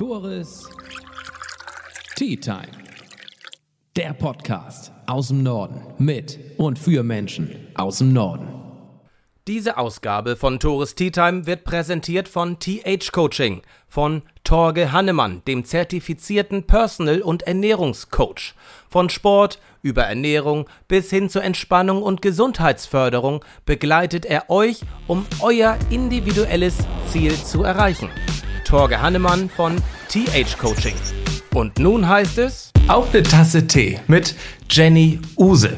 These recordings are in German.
Tores Tea Time. Der Podcast aus dem Norden mit und für Menschen aus dem Norden. Diese Ausgabe von Tores Tea Time wird präsentiert von TH Coaching von Torge Hannemann, dem zertifizierten Personal- und Ernährungscoach. Von Sport über Ernährung bis hin zur Entspannung und Gesundheitsförderung begleitet er euch, um euer individuelles Ziel zu erreichen. Torge Hannemann von TH Coaching. Und nun heißt es auf eine Tasse Tee mit Jenny Use.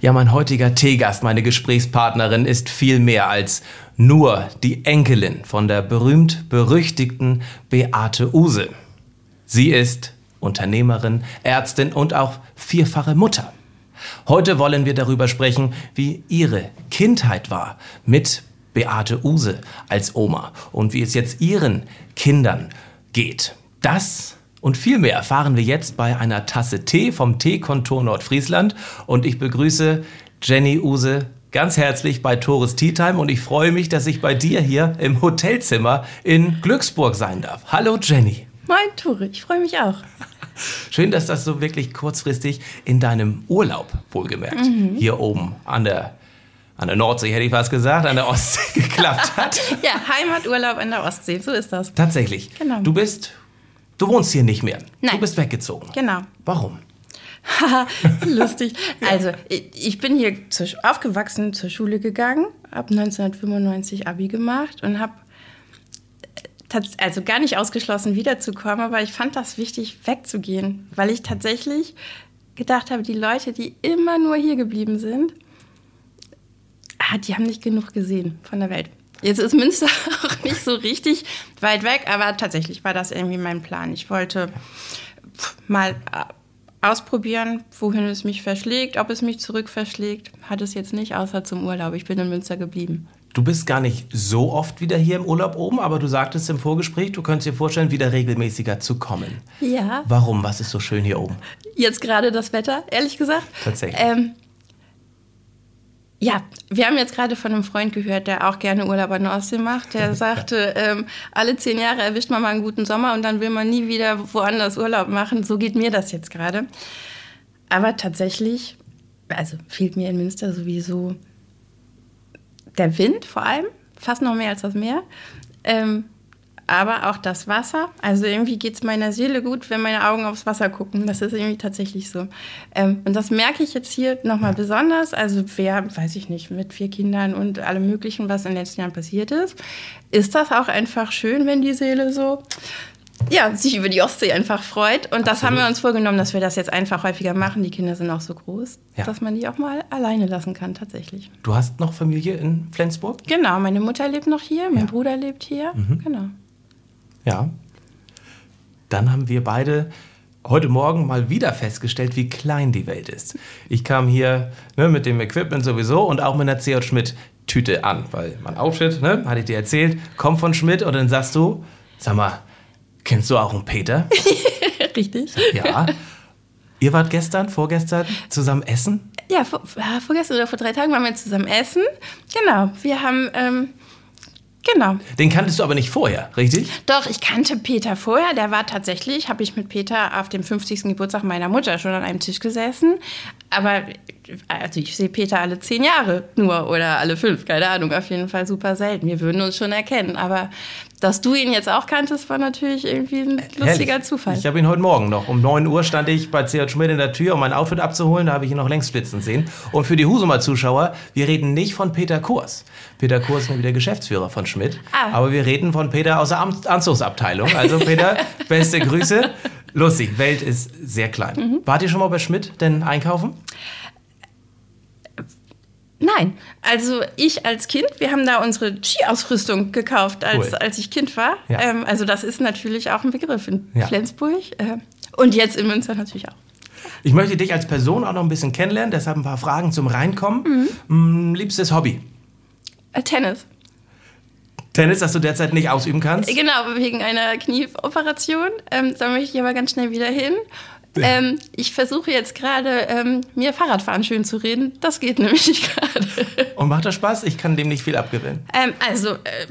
Ja, mein heutiger Teegast, meine Gesprächspartnerin, ist viel mehr als nur die Enkelin von der berühmt-berüchtigten Beate Use. Sie ist Unternehmerin, Ärztin und auch vierfache Mutter. Heute wollen wir darüber sprechen, wie ihre Kindheit war mit Beate Use als Oma und wie es jetzt ihren Kindern geht. Das und viel mehr erfahren wir jetzt bei einer Tasse Tee vom Teekontor Nordfriesland. Und ich begrüße Jenny Use ganz herzlich bei Tores Tea Time und ich freue mich, dass ich bei dir hier im Hotelzimmer in Glücksburg sein darf. Hallo Jenny. Moin Tore, ich freue mich auch. Schön, dass das so wirklich kurzfristig in deinem Urlaub, wohlgemerkt, mhm. hier oben an der, an der Nordsee, hätte ich fast gesagt, an der Ostsee geklappt hat. ja, Heimaturlaub an der Ostsee, so ist das. Tatsächlich. Genau. Du bist Du wohnst hier nicht mehr. Nein. Du bist weggezogen. Genau. Warum? Lustig. Also, ich bin hier aufgewachsen, zur Schule gegangen, habe 1995 Abi gemacht und habe also gar nicht ausgeschlossen, wiederzukommen, aber ich fand das wichtig, wegzugehen, weil ich tatsächlich gedacht habe, die Leute, die immer nur hier geblieben sind, ah, die haben nicht genug gesehen von der Welt. Jetzt ist Münster auch nicht so richtig weit weg, aber tatsächlich war das irgendwie mein Plan. Ich wollte mal äh, ausprobieren, wohin es mich verschlägt, ob es mich zurück verschlägt. Hat es jetzt nicht, außer zum Urlaub. Ich bin in Münster geblieben. Du bist gar nicht so oft wieder hier im Urlaub oben, aber du sagtest im Vorgespräch, du könntest dir vorstellen, wieder regelmäßiger zu kommen. Ja. Warum? Was ist so schön hier oben? Jetzt gerade das Wetter, ehrlich gesagt. Tatsächlich. Ähm, ja, wir haben jetzt gerade von einem Freund gehört, der auch gerne Urlaub an der Ostsee macht. Der sagte, ähm, alle zehn Jahre erwischt man mal einen guten Sommer und dann will man nie wieder woanders Urlaub machen. So geht mir das jetzt gerade. Aber tatsächlich, also fehlt mir in Münster sowieso der Wind vor allem, fast noch mehr als das Meer. Ähm, aber auch das Wasser. Also irgendwie geht es meiner Seele gut, wenn meine Augen aufs Wasser gucken. Das ist irgendwie tatsächlich so. Ähm, und das merke ich jetzt hier nochmal ja. besonders. Also wer, weiß ich nicht, mit vier Kindern und allem Möglichen, was in den letzten Jahren passiert ist, ist das auch einfach schön, wenn die Seele so ja, sich über die Ostsee einfach freut. Und Absolut. das haben wir uns vorgenommen, dass wir das jetzt einfach häufiger machen. Die Kinder sind auch so groß, ja. dass man die auch mal alleine lassen kann, tatsächlich. Du hast noch Familie in Flensburg? Genau, meine Mutter lebt noch hier, mein ja. Bruder lebt hier. Mhm. Genau. Ja. Dann haben wir beide heute Morgen mal wieder festgestellt, wie klein die Welt ist. Ich kam hier ne, mit dem Equipment sowieso und auch mit einer C.J. Schmidt-Tüte an, weil mein Outfit, ne, hatte ich dir erzählt, kommt von Schmidt und dann sagst du, sag mal, kennst du auch einen Peter? Richtig. Ja. Ihr wart gestern, vorgestern zusammen essen? Ja, vor, vorgestern oder vor drei Tagen waren wir zusammen essen. Genau. Wir haben ähm, Genau. Den kanntest du aber nicht vorher, richtig? Doch, ich kannte Peter vorher. Der war tatsächlich, habe ich mit Peter auf dem 50. Geburtstag meiner Mutter schon an einem Tisch gesessen. Aber also ich sehe Peter alle zehn Jahre nur oder alle fünf, keine Ahnung, auf jeden Fall super selten. Wir würden uns schon erkennen. Aber dass du ihn jetzt auch kanntest, war natürlich irgendwie ein lustiger Herrlich. Zufall. Ich habe ihn heute Morgen noch. Um 9 Uhr stand ich bei C.J. Schmidt in der Tür, um mein Outfit abzuholen. Da habe ich ihn noch längst flitzen sehen. Und für die Husumer Zuschauer, wir reden nicht von Peter Kurs. Peter Kurs ist nämlich der Geschäftsführer von Schmidt. Ah. Aber wir reden von Peter aus der Anzugsabteilung. Also Peter, beste Grüße. Lustig, Welt ist sehr klein. Mhm. Wart ihr schon mal bei Schmidt denn einkaufen? Nein, also ich als Kind, wir haben da unsere Ski-Ausrüstung gekauft, als, cool. als ich Kind war. Ja. Ähm, also das ist natürlich auch ein Begriff in ja. Flensburg äh, und jetzt in Münster natürlich auch. Ich möchte dich als Person auch noch ein bisschen kennenlernen, deshalb ein paar Fragen zum Reinkommen. Mhm. Mm, liebstes Hobby? Äh, Tennis. Tennis, das du derzeit nicht ausüben kannst? Genau, wegen einer Knieoperation. Ähm, da möchte ich aber ganz schnell wieder hin. Ähm, ich versuche jetzt gerade, ähm, mir Fahrradfahren schön zu reden. Das geht nämlich nicht gerade. Und macht das Spaß? Ich kann dem nicht viel abgewinnen. Ähm, also, äh,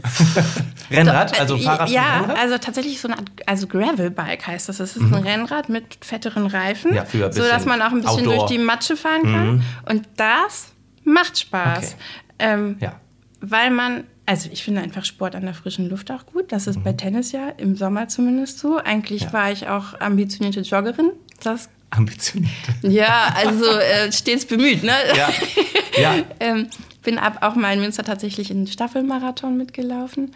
Rennrad, äh, also Fahrrad Ja, Rennrad? also tatsächlich so eine Art, also Gravelbike heißt das. Das ist ein Rennrad mit fetteren Reifen, Mhm. Ja, für ein bisschen man auch ein bisschen Outdoor. Mhm. durch die Matsche fahren kann. Und das macht Spaß. Okay. Ähm, Ja. Weil man, also ich finde einfach Sport an der frischen Luft auch gut. Das ist bei Tennis ja im Sommer zumindest so. Eigentlich Mhm. Ja. war ich auch ambitionierte Joggerin. Das, Ambitioniert. ja, also äh, stets bemüht, ne? Ja. ja. ähm, bin ab auch mal in Münster tatsächlich in den Staffelmarathon mitgelaufen.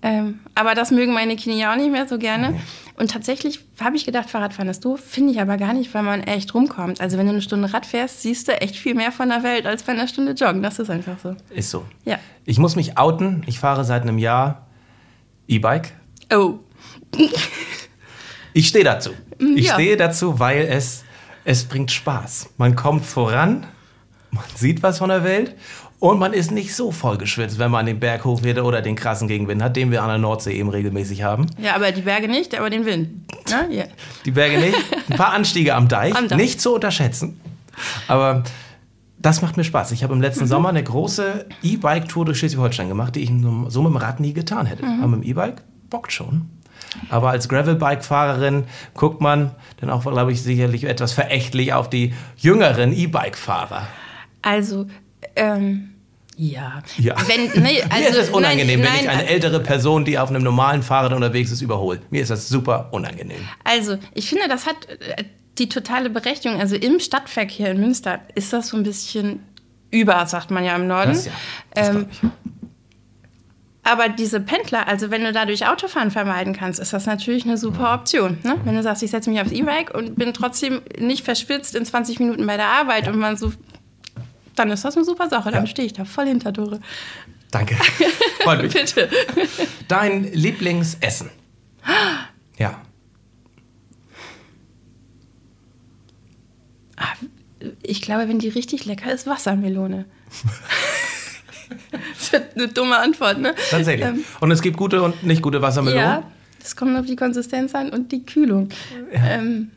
Ähm, aber das mögen meine Kinder ja auch nicht mehr so gerne. Und tatsächlich habe ich gedacht, Fahrradfahren ist doof. Finde ich aber gar nicht, weil man echt rumkommt. Also wenn du eine Stunde Rad fährst, siehst du echt viel mehr von der Welt als bei einer Stunde Joggen. Das ist einfach so. Ist so. Ja. Ich muss mich outen. Ich fahre seit einem Jahr E-Bike. Oh. Ich stehe dazu. Ich ja. stehe dazu, weil es, es bringt Spaß. Man kommt voran, man sieht was von der Welt und man ist nicht so vollgeschwitzt, wenn man den Berg hochfährt oder den krassen Gegenwind hat, den wir an der Nordsee eben regelmäßig haben. Ja, aber die Berge nicht, aber den Wind. Ne? Ja. Die Berge nicht. Ein paar Anstiege am Deich, Am Deich. nicht zu unterschätzen. Aber das macht mir Spaß. Ich habe im letzten Sommer eine große E-Bike-Tour durch Schleswig-Holstein gemacht, die ich so mit dem Rad nie getan hätte. Aber mit dem E-Bike bockt schon. Aber als Gravelbike-Fahrerin guckt man dann auch, glaube ich, sicherlich etwas verächtlich auf die jüngeren E-Bike-Fahrer. Also, ähm, ja. Ja. Wenn, nee, also, Mir ist es unangenehm, nein, wenn ich eine ältere Person, die auf einem normalen Fahrrad unterwegs ist, überhole. Mir ist das super unangenehm. Also, ich finde, das hat äh, die totale Berechtigung. Also im Stadtverkehr in Münster ist das so ein bisschen über, sagt man ja im Norden. Das, ja, das ähm. Aber diese Pendler, also wenn du dadurch Autofahren vermeiden kannst, ist das natürlich eine super Option. Ne? Wenn du sagst, ich setze mich aufs E-Bike und bin trotzdem nicht verspitzt in 20 Minuten bei der Arbeit und man so, dann ist das eine super Sache. Dann Ja. stehe ich da voll hinter Dore. Danke. Freut mich. Bitte. Dein Lieblingsessen? Ja. Ah, Ich glaube, wenn die richtig lecker ist, Wassermelone. das ist eine dumme Antwort, ne? Tatsächlich. Ähm, und es gibt gute und nicht gute Wassermelonen? ja, das kommt auf die Konsistenz an und die Kühlung. Ja, ähm,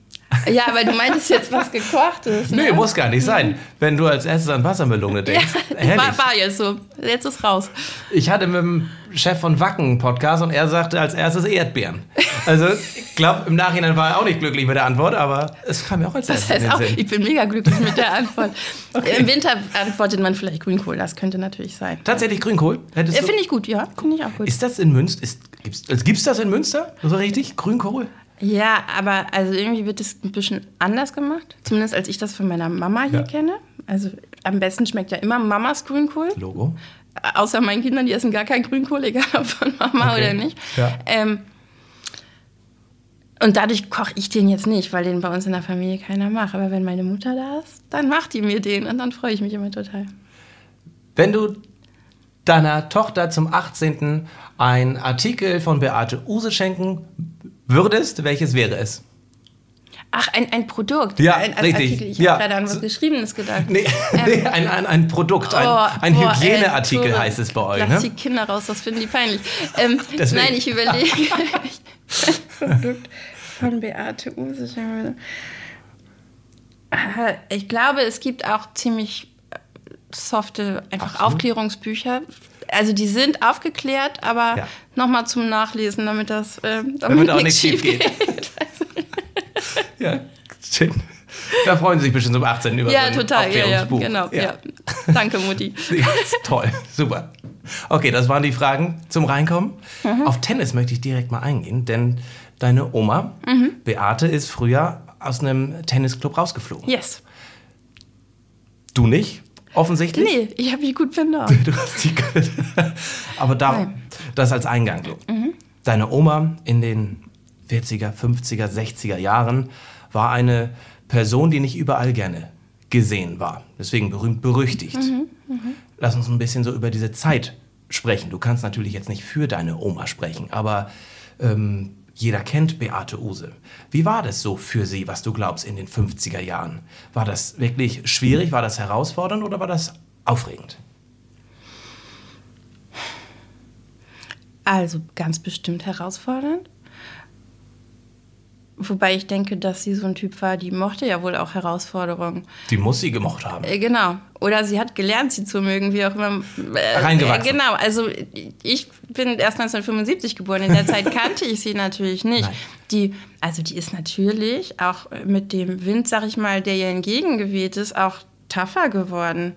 ja aber du meintest jetzt was gekochtes. Ne? Nee, muss gar nicht sein. Wenn du als erstes an Wassermelone ja, denkst. Herrlich. war, war jetzt so. Jetzt ist raus. Ich hatte mit dem Chef von Wacken einen Podcast und er sagte als erstes Erdbeeren. Also, ich glaube, im Nachhinein war er auch nicht glücklich mit der Antwort, aber es kam mir auch als Das erstes heißt auch, Sinn. ich bin mega glücklich mit der Antwort. Im Winter antwortet man vielleicht Grünkohl, das könnte natürlich sein. Tatsächlich Grünkohl? Hättest Ja, Finde ich gut, ja. Finde ich auch gut. Ist das in Münster? Ist, gibt's, also gibt's das in Münster? So richtig? Grünkohl? Ja, aber also irgendwie wird es ein bisschen anders gemacht. Zumindest als ich das von meiner Mama hier Ja. kenne. Also am besten schmeckt ja immer Mamas Grünkohl. Logo. Außer meinen Kindern, die essen gar keinen Grünkohl, egal ob von Mama Okay. oder nicht. Ja. Ähm, und dadurch koche ich den jetzt nicht, weil den bei uns in der Familie keiner macht. Aber wenn meine Mutter da ist, dann macht die mir den und dann freue ich mich immer total. Wenn du deiner Tochter zum 18. ein Artikel von Beate Use schenken würdest, welches wäre es? Ach, ein, ein Produkt. Ja, ein, ein richtig. Artikel. Ich Ja. habe gerade an was Geschriebenes gedacht. Nee, nee ein, ein, ein Produkt, ein, Oh, ein boah, Hygieneartikel ey, heißt es bei euch. Lass Ne? die Kinder raus, das finden die peinlich. Ähm, nein, ich überlege. ein Produkt von Beate Use. Ah, Ich glaube, es gibt auch ziemlich äh, softe einfach Absolut. Aufklärungsbücher. Also die sind aufgeklärt, aber Ja. nochmal zum Nachlesen, damit das ähm, damit, Damit auch nichts schief geht. Ja, schön. Da freuen sie sich bestimmt zum 18. über Ja, so ein total. Ja, ja, genau. Ja. Danke, Mutti. Ja, toll, super. Okay, das waren die Fragen zum Reinkommen. Mhm. Auf Tennis möchte ich direkt mal eingehen, denn deine Oma, Mhm. Beate, ist früher aus einem Tennisclub rausgeflogen. Yes. Du nicht, offensichtlich. Nee, ich habe mich gut verdaut. Du hast die Aber da, Nein. Mhm. das als Eingang. so. Deine Oma in den 40er, 50er, 60er Jahren war eine Person, die nicht überall gerne gesehen war. Deswegen berühmt berüchtigt. Mhm, Lass uns ein bisschen so über diese Zeit sprechen. Du kannst natürlich jetzt nicht für deine Oma sprechen, aber ähm, jeder kennt Beate Use. Wie war das so für sie, was du glaubst, in den 50er Jahren? War das wirklich schwierig? War das herausfordernd oder war das aufregend? Also ganz bestimmt herausfordernd. Wobei ich denke, dass sie so ein Typ war, die mochte ja wohl auch Herausforderungen. Die muss sie gemocht haben. Äh, genau. Oder sie hat gelernt, sie zu mögen, wie auch immer. Äh, Reingewachsen. Äh, genau. Also ich bin erst 1975 geboren. In der Zeit kannte ich sie natürlich nicht. Nein. Die, also die ist natürlich auch mit dem Wind, sag ich mal, der ihr entgegengeweht ist, auch tougher geworden.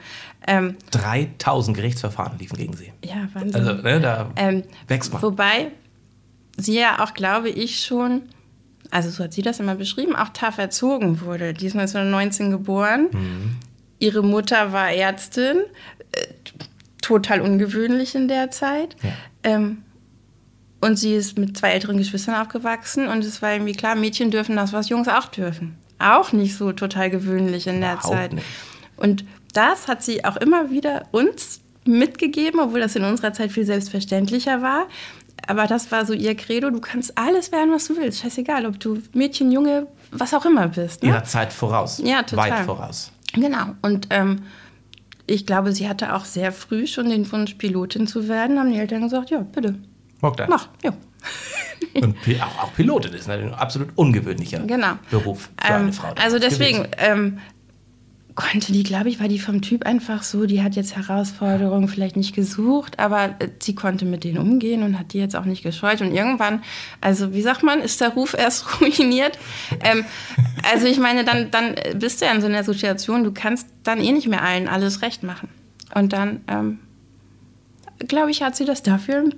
Ähm, 3000 Gerichtsverfahren liefen gegen sie. Ja, Wahnsinn. Also, ne, da ähm, wächst man. Wobei sie ja auch, glaube ich, schon also so hat sie das immer beschrieben, auch tough erzogen wurde. Die ist 1919 geboren. Mhm. Ihre Mutter war Ärztin, äh, total ungewöhnlich in der Zeit. Ja. Ähm, und sie ist mit zwei älteren Geschwistern aufgewachsen und es war irgendwie klar, Mädchen dürfen das, was Jungs auch dürfen. Auch nicht so total gewöhnlich in der Überhaupt Zeit. Nicht. Und das hat sie auch immer wieder uns mitgegeben, obwohl das in unserer Zeit viel selbstverständlicher war aber das war so ihr Credo, du kannst alles werden, was du willst. Scheißegal, ob du Mädchen, Junge, was auch immer bist. Ne? Ihrer Zeit voraus. Ja, total. Weit voraus. Genau. Und ähm, ich glaube, sie hatte auch sehr früh schon den Wunsch, Pilotin zu werden. Haben die Eltern gesagt, ja, bitte. Mach das. Mach, ja. Und auch, auch Pilotin ist ein absolut ungewöhnlicher genau. Beruf für ähm, eine Frau. Also deswegen, ähm, konnte die, glaube ich, war die vom Typ einfach so, die hat jetzt Herausforderungen vielleicht nicht gesucht, aber äh, sie konnte mit denen umgehen und hat die jetzt auch nicht gescheut. Und irgendwann, also wie sagt man, ist der Ruf erst ruiniert. Ähm, also ich meine, dann, dann bist du ja in so einer Situation, du kannst dann eh nicht mehr allen alles recht machen. Und dann, ähm, glaube ich, hat sie das dafür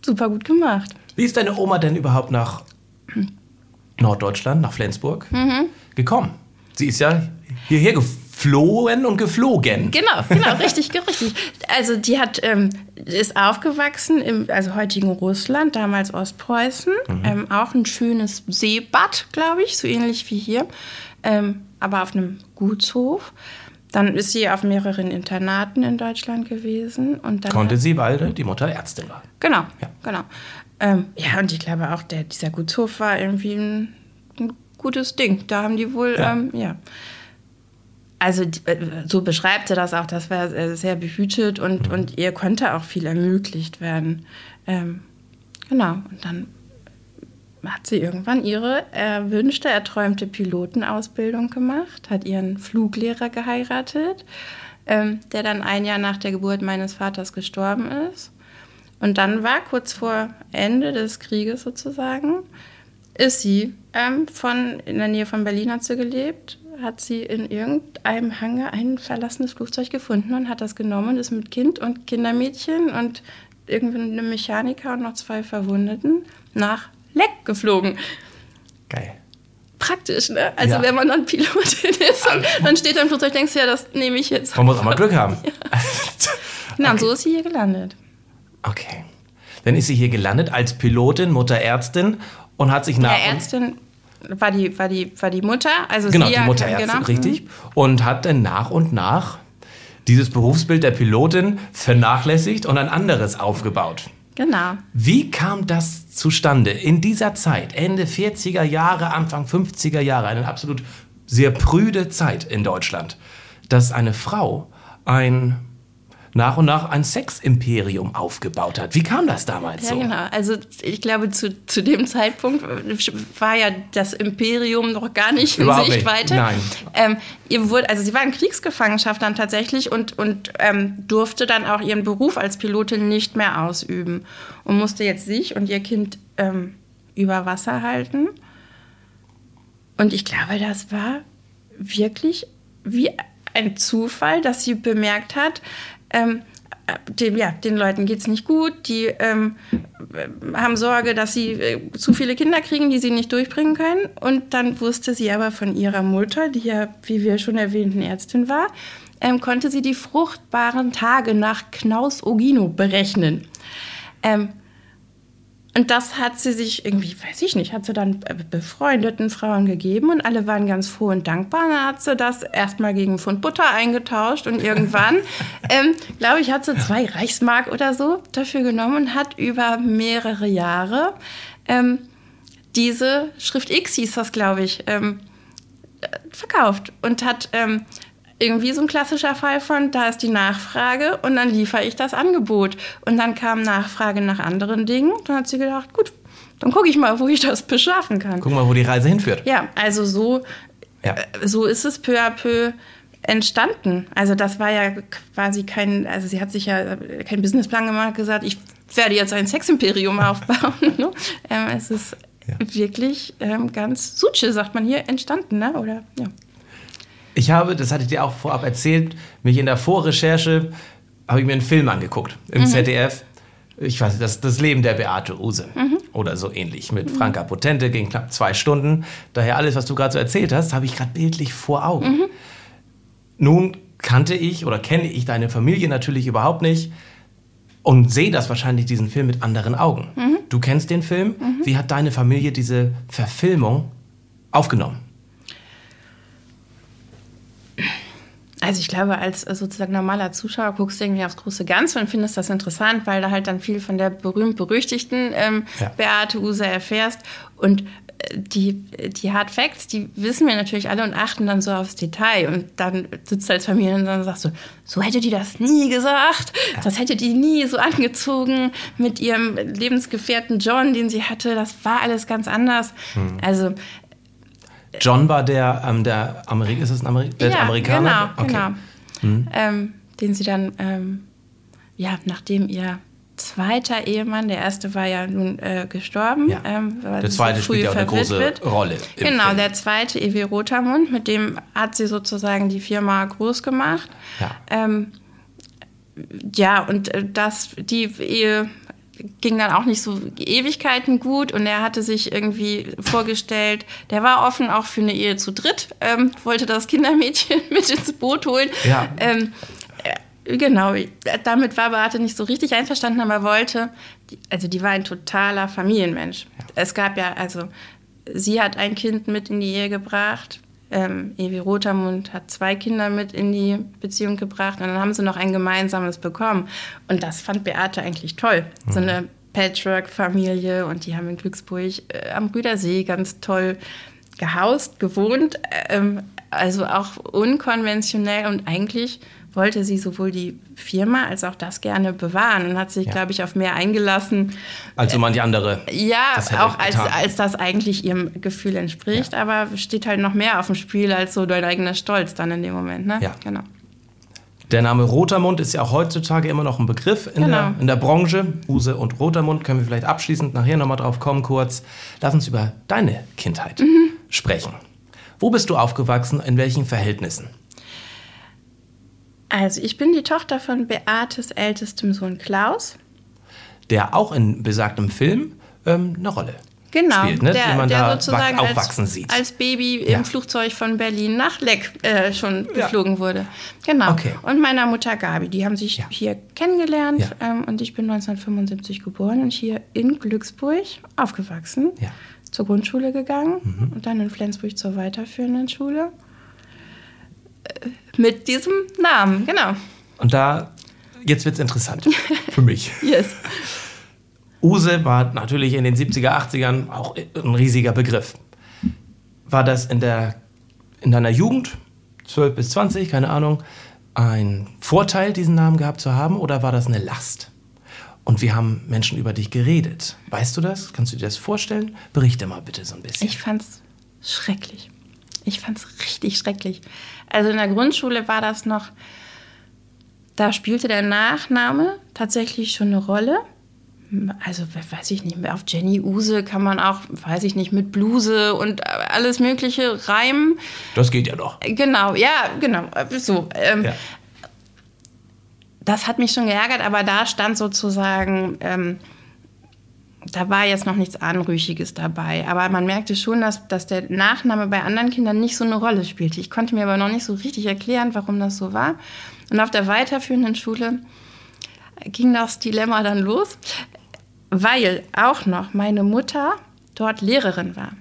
super gut gemacht. Wie ist deine Oma denn überhaupt nach Norddeutschland, nach Flensburg mhm. gekommen? Sie ist ja hierher geflogen geflohen und geflogen. Genau, genau, richtig, richtig. Also die hat, ähm, ist aufgewachsen im also heutigen Russland, damals Ostpreußen. Mhm. Ähm, auch ein schönes Seebad, glaube ich, so ähnlich wie hier, ähm, aber auf einem Gutshof. Dann ist sie auf mehreren Internaten in Deutschland gewesen. Und dann Konnte sie, weil die Mutter Ärztin war. Genau, ja. genau. Ähm, ja, und ich glaube auch, der, dieser Gutshof war irgendwie ein, ein gutes Ding. Da haben die wohl, ja. Ähm, ja also äh, so beschreibt sie das auch, das war äh, sehr behütet und, und ihr konnte auch viel ermöglicht werden. Ähm, genau, und dann hat sie irgendwann ihre erwünschte, erträumte Pilotenausbildung gemacht, hat ihren Fluglehrer geheiratet, ähm, der dann ein Jahr nach der Geburt meines Vaters gestorben ist. Und dann war kurz vor Ende des Krieges sozusagen, ist sie ähm, von, in der Nähe von Berlin hat sie gelebt, hat sie in irgendeinem Hangar ein verlassenes Flugzeug gefunden und hat das genommen und ist mit Kind und Kindermädchen und irgendwie einem Mechaniker und noch zwei Verwundeten nach Leck geflogen. Geil. Praktisch, ne? Also ja. wenn man dann Pilotin ist und dann steht da im Flugzeug, denkst du ja, das nehme ich jetzt. Man muss auch mal Glück haben. ja. Na, okay. so ist sie hier gelandet. Okay. Dann ist sie hier gelandet als Pilotin, Mutter Ärztin und hat sich nach. Ja, Ärztin war die, war die, war die Mutter. Also genau, sie die Mutter Ärztin, genau. richtig. Mhm. Und hat dann nach und nach dieses Berufsbild der Pilotin vernachlässigt und ein anderes aufgebaut. Genau. Wie kam das zustande in dieser Zeit, Ende 40er Jahre, Anfang 50er Jahre, eine absolut sehr prüde Zeit in Deutschland, dass eine Frau ein nach und nach ein Seximperium aufgebaut hat. Wie kam das damals ja, so? Ja, genau. Also ich glaube, zu, zu dem Zeitpunkt war ja das Imperium noch gar nicht in Überhaupt Sichtweite. Nein. Ähm, ihr wurde, also sie war in Kriegsgefangenschaft dann tatsächlich und, und ähm, durfte dann auch ihren Beruf als Pilotin nicht mehr ausüben und musste jetzt sich und ihr Kind ähm, über Wasser halten. Und ich glaube, das war wirklich wie ein Zufall, dass sie bemerkt hat, ähm, dem, ja, den Leuten geht es nicht gut, die ähm, haben Sorge, dass sie äh, zu viele Kinder kriegen, die sie nicht durchbringen können. Und dann wusste sie aber von ihrer Mutter, die ja, wie wir schon erwähnten, Ärztin war, ähm, konnte sie die fruchtbaren Tage nach Knaus-Ogino berechnen. Ähm, und das hat sie sich irgendwie, weiß ich nicht, hat sie dann befreundeten Frauen gegeben und alle waren ganz froh und dankbar. Und dann hat sie das erstmal gegen Pfund Butter eingetauscht und irgendwann, ähm, glaube ich, hat sie zwei Reichsmark oder so dafür genommen und hat über mehrere Jahre ähm, diese Schrift X hieß das, glaube ich, ähm, verkauft und hat ähm, irgendwie so ein klassischer Fall von, da ist die Nachfrage und dann liefere ich das Angebot. Und dann kam Nachfrage nach anderen Dingen. Dann hat sie gedacht, gut, dann gucke ich mal, wo ich das beschaffen kann. Guck mal, wo die Reise hinführt. Ja, also so, Ja. äh, so ist es peu à peu entstanden. Also das war ja quasi kein, also sie hat sich ja äh, keinen Businessplan gemacht, gesagt, ich werde jetzt ein Seximperium aufbauen. ne? ähm, es ist Ja. wirklich ähm, ganz Suche, sagt man hier, entstanden, ne? Oder ja. Ich habe, das hatte ich dir auch vorab erzählt, mich in der Vorrecherche habe ich mir einen Film angeguckt im ZDF. Ich weiß nicht, das, das Leben der Beate Use oder so ähnlich mit Franka Potente ging knapp zwei Stunden. Daher alles, was du gerade so erzählt hast, habe ich gerade bildlich vor Augen. Nun kannte ich oder kenne ich deine Familie natürlich überhaupt nicht und sehe das wahrscheinlich diesen Film mit anderen Augen. Du kennst den Film. Wie hat deine Familie diese Verfilmung aufgenommen? Also ich glaube, als äh, sozusagen normaler Zuschauer guckst du irgendwie aufs große Ganze und findest das interessant, weil da halt dann viel von der berühmt-berüchtigten ähm, Ja. Beate Use erfährst. Und äh, die, die Hard Facts, die wissen wir natürlich alle und achten dann so aufs Detail. Und dann sitzt du als Familie und dann sagst du, so hätte die das nie gesagt. Das hätte die nie so angezogen mit ihrem Lebensgefährten John, den sie hatte. Das war alles ganz anders. Hm. Also John war der, ähm, der Ameri ist es ein Ameri der Amerikaner? Genau, Okay. genau. Ähm, den sie dann, ähm, ja, nachdem ihr zweiter Ehemann, der erste war ja nun äh, gestorben. Ja. Ähm, Der zweite früh spielt ja auch eine große verwitwet. Rolle Genau, Film. der zweite, Ewi Rotermund, mit dem hat sie sozusagen die Firma groß gemacht. Ja. Ähm, ja, und äh, das, die Ehe ging dann auch nicht so Ewigkeiten gut und er hatte sich irgendwie vorgestellt, der war offen auch für eine Ehe zu dritt, ähm, wollte das Kindermädchen mit ins Boot holen. Ja. Ähm, äh, genau, damit war Beate nicht so richtig einverstanden, aber wollte, die- also die war ein totaler Familienmensch. Es gab ja, also sie hat ein Kind mit in die Ehe gebracht, ähm, Ewi Rotermund hat zwei Kinder mit in die Beziehung gebracht und dann haben sie noch ein gemeinsames bekommen. Und das fand Beate eigentlich toll. So eine Patchwork-Familie und die haben in Glücksburg äh, am Rüdersee ganz toll gehaust, gewohnt. Ähm, also auch unkonventionell und eigentlich wollte sie sowohl die Firma als auch das gerne bewahren und hat sich, Ja. glaube ich, auf mehr eingelassen. Also manche andere. Ja, auch als, als das eigentlich ihrem Gefühl entspricht, aber steht halt noch mehr auf dem Spiel als so dein eigener Stolz dann in dem Moment. Ne? Ja. Genau. Der Name Rotermund ist ja auch heutzutage immer noch ein Begriff in, der, Genau. in der Branche. Use und Rotermund können wir vielleicht abschließend nachher nochmal drauf kommen kurz. Lass uns über deine Kindheit Mhm. sprechen. Wo bist du aufgewachsen? In welchen Verhältnissen? Also ich bin die Tochter von Beates ältestem Sohn Klaus. Der auch in besagtem Film ähm, eine Rolle Genau, spielt, ne? der, man der da sozusagen wach- als, aufwachsen sieht. als Baby Ja. im Flugzeug von Berlin nach Leck äh, schon Ja. geflogen wurde. Genau. Okay. Und meiner Mutter Gabi, die haben sich Ja. hier kennengelernt Ja. ähm, und ich bin 1975 geboren und hier in Glücksburg aufgewachsen. Ja. Zur Grundschule gegangen Mhm. und dann in Flensburg zur weiterführenden Schule. Mit diesem Namen, genau. Und da, jetzt wird es interessant für mich. Yes. Use war natürlich in den 70er, 80ern auch ein riesiger Begriff. War das in, der, in deiner Jugend, 12 bis 20, keine Ahnung, ein Vorteil, diesen Namen gehabt zu haben oder war das eine Last? Und wie haben Menschen über dich geredet? Weißt du das? Kannst du dir das vorstellen? Berichte mal bitte so ein bisschen. Ich fand's schrecklich. Ich fand's richtig schrecklich. Also in der Grundschule war das noch, da spielte der Nachname tatsächlich schon eine Rolle. Also weiß ich nicht, auf Jenny Use kann man auch, weiß ich nicht, mit Bluse und alles Mögliche reimen. das geht ja doch. Genau, ja, genau. So. Ähm, Ja. das hat mich schon geärgert, aber da stand sozusagen, ähm, da war jetzt noch nichts Anrüchiges dabei. Aber man merkte schon, dass, dass der Nachname bei anderen Kindern nicht so eine Rolle spielte. Ich konnte mir aber noch nicht so richtig erklären, warum das so war. Und auf der weiterführenden Schule ging das Dilemma dann los, weil auch noch meine Mutter dort Lehrerin war.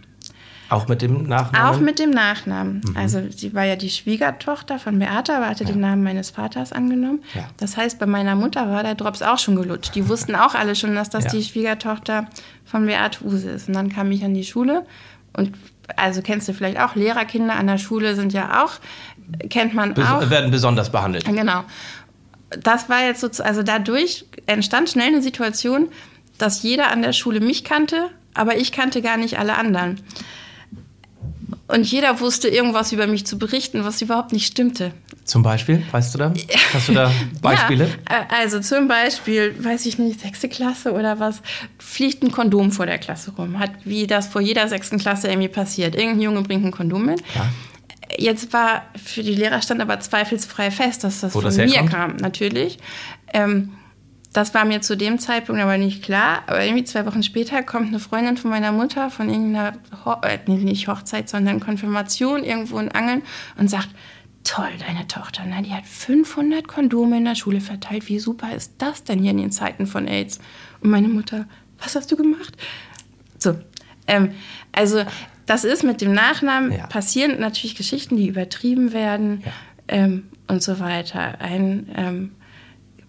Auch mit dem Nachnamen? Auch mit dem Nachnamen. Also sie war ja die Schwiegertochter von Beata, aber hatte den Namen meines Vaters angenommen. Ja. Das heißt, bei meiner Mutter war der Drops auch schon gelutscht. Die wussten auch alle schon, dass das Ja. die Schwiegertochter von Beate Use ist. Und dann kam ich an die Schule Und also kennst du vielleicht auch, Lehrerkinder an der Schule sind ja auch, kennt man Bes auch. werden besonders behandelt. Genau. Das war jetzt so, also dadurch entstand schnell eine Situation, dass jeder an der Schule mich kannte, aber ich kannte gar nicht alle anderen. Und jeder wusste irgendwas über mich zu berichten, was überhaupt nicht stimmte. Zum Beispiel, weißt du da? Hast du da Beispiele? Ja, äh, also zum Beispiel, weiß ich nicht, sechste Klasse oder was, fliegt ein Kondom vor der Klasse rum. Hat, wie das vor jeder sechsten Klasse irgendwie passiert. Irgendein Junge bringt ein Kondom mit. Ja. Jetzt war für die Lehrer stand aber zweifelsfrei fest, dass das Wo von das mir herkommt? kam, natürlich. Ähm, das war mir zu dem Zeitpunkt aber nicht klar. Aber irgendwie zwei Wochen später kommt eine Freundin von meiner Mutter von irgendeiner, Ho äh, nicht Hochzeit, sondern Konfirmation irgendwo in Angeln und sagt, toll, deine Tochter, na, die hat 500 Kondome in der Schule verteilt. Wie super ist das denn hier in den Zeiten von AIDS? Und meine Mutter, was hast du gemacht? So, ähm, also das ist mit dem Nachnamen Ja. passieren natürlich Geschichten, die übertrieben werden Ja. ähm, und so weiter. Ein, ähm,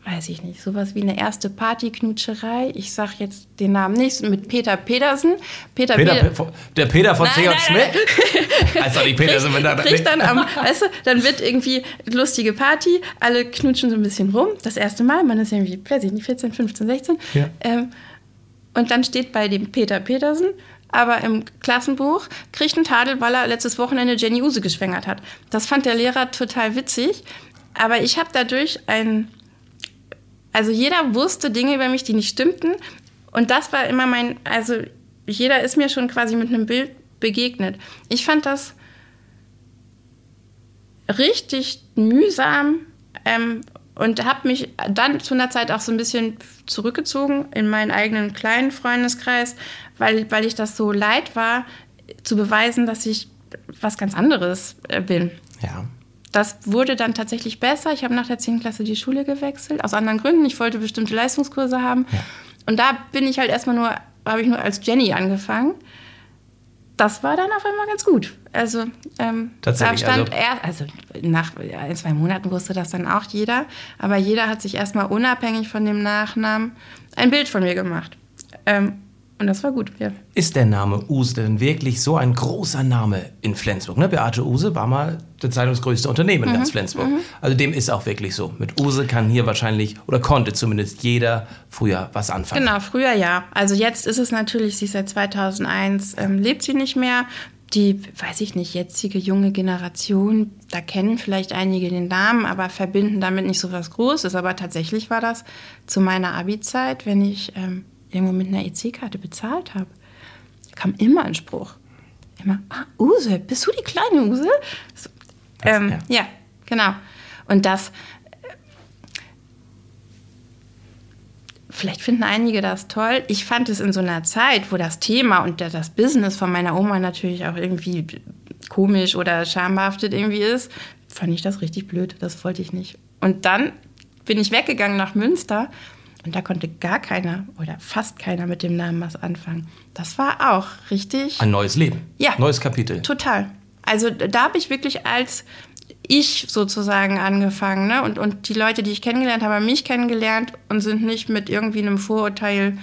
weiß ich nicht, sowas wie eine erste Partyknutscherei. Ich sag jetzt den Namen nicht, mit Peter Pedersen. Peter, Peter, Pe- der Peter von nein, Smith? Also die Petersen, wenn da. dann am, weißt du, dann wird irgendwie lustige Party, alle knutschen so ein bisschen rum, das erste Mal, man ist irgendwie, weiß ich nicht, 14, 15, 16. Ja. Ähm, und dann steht bei dem Peter Petersen, aber im Klassenbuch kriegt einen Tadel, weil er letztes Wochenende Jenny Use geschwängert hat. Das fand der Lehrer total witzig, aber ich habe dadurch ein, also jeder wusste Dinge über mich, die nicht stimmten und das war immer mein, also jeder ist mir schon quasi mit einem Bild begegnet. Ich fand das richtig mühsam ähm, und habe mich dann zu einer Zeit auch so ein bisschen zurückgezogen in meinen eigenen kleinen Freundeskreis, weil, weil ich das so leid war, zu beweisen, dass ich was ganz anderes äh, bin. Ja. Das wurde dann tatsächlich besser. Ich habe nach der 10. Klasse die Schule gewechselt, aus anderen Gründen. Ich wollte bestimmte Leistungskurse haben. Und da bin ich halt erstmal nur, habe ich nur als Jenny angefangen. Das war dann auf einmal ganz gut. Also, ähm, Tatsächlich, da stand also- er, also nach ein, zwei Monaten wusste das dann auch jeder. Aber jeder hat sich erstmal unabhängig von dem Nachnamen ein Bild von mir gemacht. Ähm, und das war gut, ja. Ist der Name Use denn wirklich so ein großer Name in Flensburg? Ne? Beate Use war mal das zeitungsgrößte Unternehmen Mhm, in ganz Flensburg. Also dem ist auch wirklich so. Mit Use kann hier wahrscheinlich oder konnte zumindest jeder früher was anfangen. Genau, früher ja. Also jetzt ist es natürlich, sie ist seit 2001, ähm, lebt sie nicht mehr. Die, weiß ich nicht, jetzige junge Generation, da kennen vielleicht einige den Namen, aber verbinden damit nicht so was Großes. Aber tatsächlich war das zu meiner Abi-Zeit, wenn ich ähm, irgendwo mit einer EC-Karte bezahlt habe, kam immer ein Spruch. Immer, ah, Use, bist du die kleine Use? So, ähm, ja. ja, genau. Und das, Vielleicht finden einige das toll. Ich fand es in so einer Zeit, wo das Thema und das Business von meiner Oma natürlich auch irgendwie komisch oder schambehaftet irgendwie ist, fand ich das richtig blöd. Das wollte ich nicht. Und dann bin ich weggegangen nach Münster und da konnte gar keiner oder fast keiner mit dem Namen was anfangen. Das war auch richtig. Ein neues Leben. Ja. Neues Kapitel. Total. Also da habe ich wirklich als ich sozusagen angefangen. Ne? Und, und die Leute, die ich kennengelernt habe, haben mich kennengelernt und sind nicht mit irgendwie einem Vorurteil,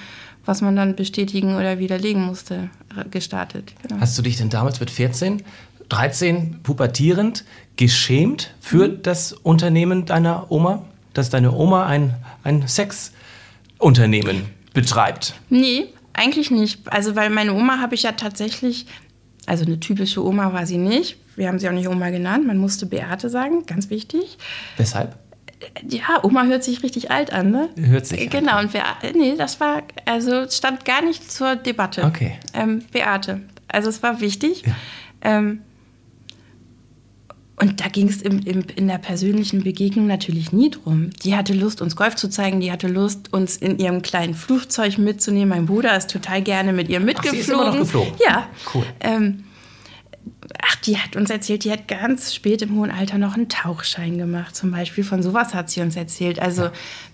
was man dann bestätigen oder widerlegen musste, gestartet. Genau. Hast du dich denn damals mit 14, 13, pubertierend, geschämt für Mhm. das Unternehmen deiner Oma? Dass deine Oma ein, ein Sexunternehmen betreibt? Nee, eigentlich nicht. Also, weil meine Oma habe ich ja tatsächlich, also eine typische Oma war sie nicht. Wir haben sie auch nicht Oma genannt. Man musste Beate sagen, ganz wichtig. Weshalb? Ja, Oma hört sich richtig alt an, ne? Hört sich alt Genau, und Beate, nee, das war, also stand gar nicht zur Debatte. Okay. Ähm, Beate. Also es war wichtig. Ähm, und da ging es in der persönlichen Begegnung natürlich nie drum. Die hatte Lust, uns Golf zu zeigen, die hatte Lust, uns in ihrem kleinen Flugzeug mitzunehmen. Mein Bruder ist total gerne mit ihr Ach, mitgeflogen. sie ist immer noch geflogen? Ja. Cool. Ähm, ach, die hat uns erzählt, die hat ganz spät im hohen Alter noch einen Tauchschein gemacht, zum Beispiel. Von sowas hat sie uns erzählt. Also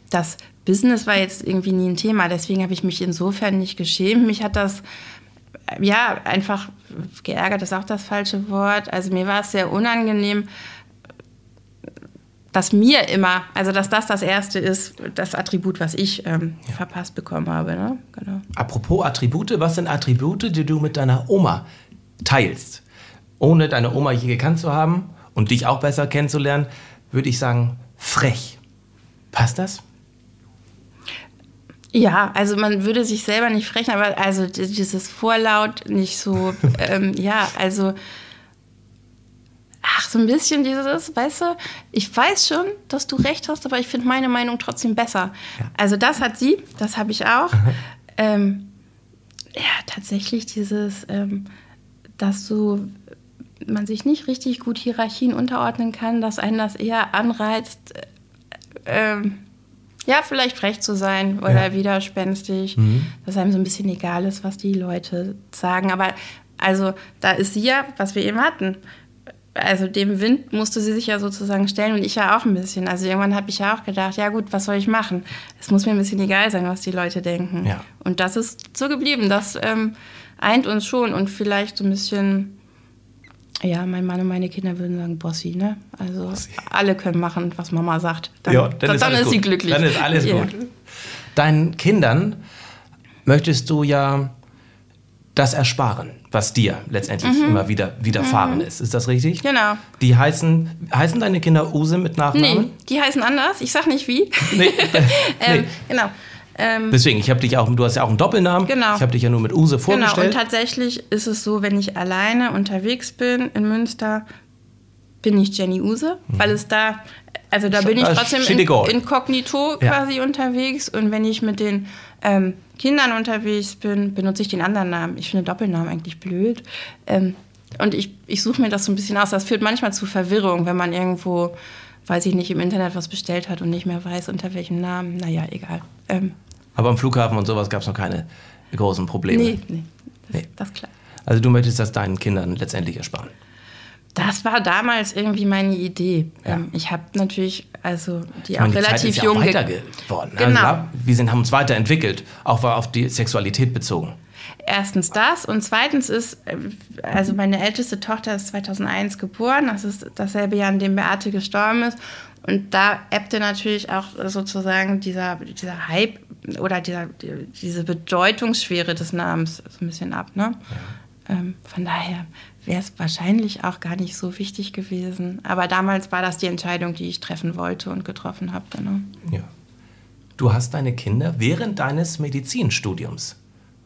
das Business war jetzt irgendwie nie ein Thema. Deswegen habe ich mich insofern nicht geschämt. Mich hat das ja einfach geärgert, ist auch das falsche Wort. Also mir war es sehr unangenehm, dass mir immer, also dass das das erste ist, das Attribut, was ich ähm, verpasst bekommen habe. Ne? Genau. Apropos Attribute, was sind Attribute, die du mit deiner Oma teilst, ohne deine Oma je gekannt zu haben und dich auch besser kennenzulernen, würde ich sagen, frech. Passt das? Ja, also man würde sich selber nicht frechen, aber also dieses Vorlaut nicht so, ähm, ja, also ach, so ein bisschen dieses, weißt du, ich weiß schon, dass du recht hast, aber ich finde meine Meinung trotzdem besser. Ja. Also das hat sie, das habe ich auch. ähm, ja, tatsächlich dieses, ähm, dass so man sich nicht richtig gut Hierarchien unterordnen kann, dass einen das eher anreizt, äh, ähm, ja, vielleicht frech zu sein oder ja. widerspenstig, mhm. dass einem so ein bisschen egal ist, was die Leute sagen. Aber also da ist sie ja, was wir eben hatten. Also dem Wind musste sie sich ja sozusagen stellen und ich ja auch ein bisschen. Also irgendwann habe ich ja auch gedacht, ja gut, was soll ich machen? Es muss mir ein bisschen egal sein, was die Leute denken. Ja. Und das ist so geblieben. Das ähm, eint uns schon und vielleicht so ein bisschen ja, mein Mann und meine Kinder würden sagen Bossi, ne? Also Bossi. alle können machen, was Mama sagt. Dann, ja, dann, ist, dann ist sie glücklich. Dann ist alles ja. gut. Deinen Kindern möchtest du ja das ersparen, was dir letztendlich mhm. immer wieder widerfahren mhm. ist. Ist das richtig? Genau. Die heißen, heißen deine Kinder Use mit Nachnamen? Nee, die heißen anders. Ich sag nicht wie. Nee. ähm, nee. Genau. Ähm, Deswegen, ich habe dich auch, du hast ja auch einen Doppelnamen. Genau. Ich habe dich ja nur mit Use vorgestellt. Genau, und tatsächlich ist es so, wenn ich alleine unterwegs bin in Münster, bin ich Jenny Use, mhm. weil es da, also da bin ich trotzdem in, inkognito ja. quasi unterwegs und wenn ich mit den ähm, Kindern unterwegs bin, benutze ich den anderen Namen. Ich finde Doppelnamen eigentlich blöd. Ähm, und ich, ich suche mir das so ein bisschen aus. Das führt manchmal zu Verwirrung, wenn man irgendwo, weiß ich nicht, im Internet was bestellt hat und nicht mehr weiß, unter welchem Namen. Naja, egal. Ähm, aber am Flughafen und sowas gab es noch keine großen Probleme. Nee, nee, das, nee. das ist klar. Also du möchtest das deinen Kindern letztendlich ersparen. Das war damals irgendwie meine Idee. Ja. Ähm, ich habe natürlich, also die ich meine, auch die relativ Zeit ist jung ja weiter geworden. Ne? Genau. Also, wir sind, haben uns weiterentwickelt, auch auf die Sexualität bezogen. Erstens das und zweitens ist, äh, also meine älteste Tochter ist 2001 geboren, das ist dasselbe Jahr, in dem Beate gestorben ist und da ebbte natürlich auch sozusagen dieser, dieser Hype oder dieser, diese Bedeutungsschwere des Namens so ein bisschen ab. Ne? Ja. Ähm, von daher wäre es wahrscheinlich auch gar nicht so wichtig gewesen. Aber damals war das die Entscheidung, die ich treffen wollte und getroffen habe. Genau. Ja. Du hast deine Kinder während deines Medizinstudiums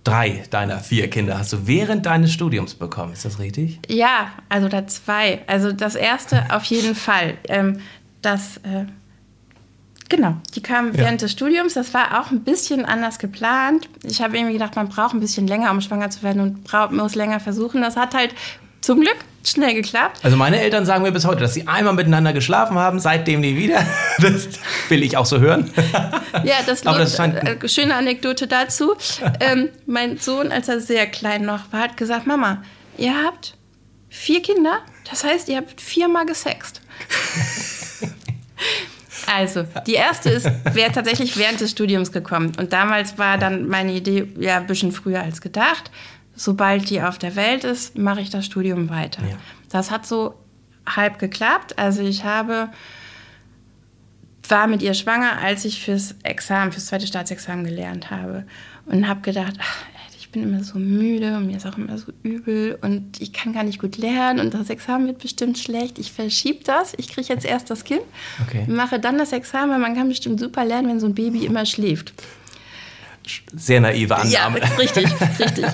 drei deiner vier Kinder hast du während deines Studiums bekommen. Ist das richtig? Ja, also da zwei. Also das erste auf jeden Fall. Ähm, das, äh, genau, die kamen ja. während des Studiums. Das war auch ein bisschen anders geplant. Ich habe irgendwie gedacht, man braucht ein bisschen länger, um schwanger zu werden und braucht, muss länger versuchen. Das hat halt zum Glück schnell geklappt. Also meine Eltern sagen mir bis heute, dass sie einmal miteinander geschlafen haben, seitdem nie wieder. Das will ich auch so hören. Ja, das, Aber das scheint äh, schöne Anekdote dazu. ähm, mein Sohn, als er sehr klein noch war, hat gesagt, Mama, ihr habt vier Kinder, das heißt, ihr habt viermal gesext. Also, die erste ist wäre tatsächlich während des Studiums gekommen. Und damals war dann meine Idee ja ein bisschen früher als gedacht. Sobald die auf der Welt ist, mache ich das Studium weiter. Ja. Das hat so halb geklappt. Also ich habe war mit ihr schwanger, als ich fürs Examen, fürs zweite Staatsexamen gelernt habe und habe gedacht, ach, bin immer so müde und mir ist auch immer so übel und ich kann gar nicht gut lernen und das Examen wird bestimmt schlecht. Ich verschiebe das. Ich kriege jetzt erst das Kind, okay. mache dann das Examen, weil man kann bestimmt super lernen, wenn so ein Baby immer schläft. Sehr naive Annahme. Ja, richtig, richtig.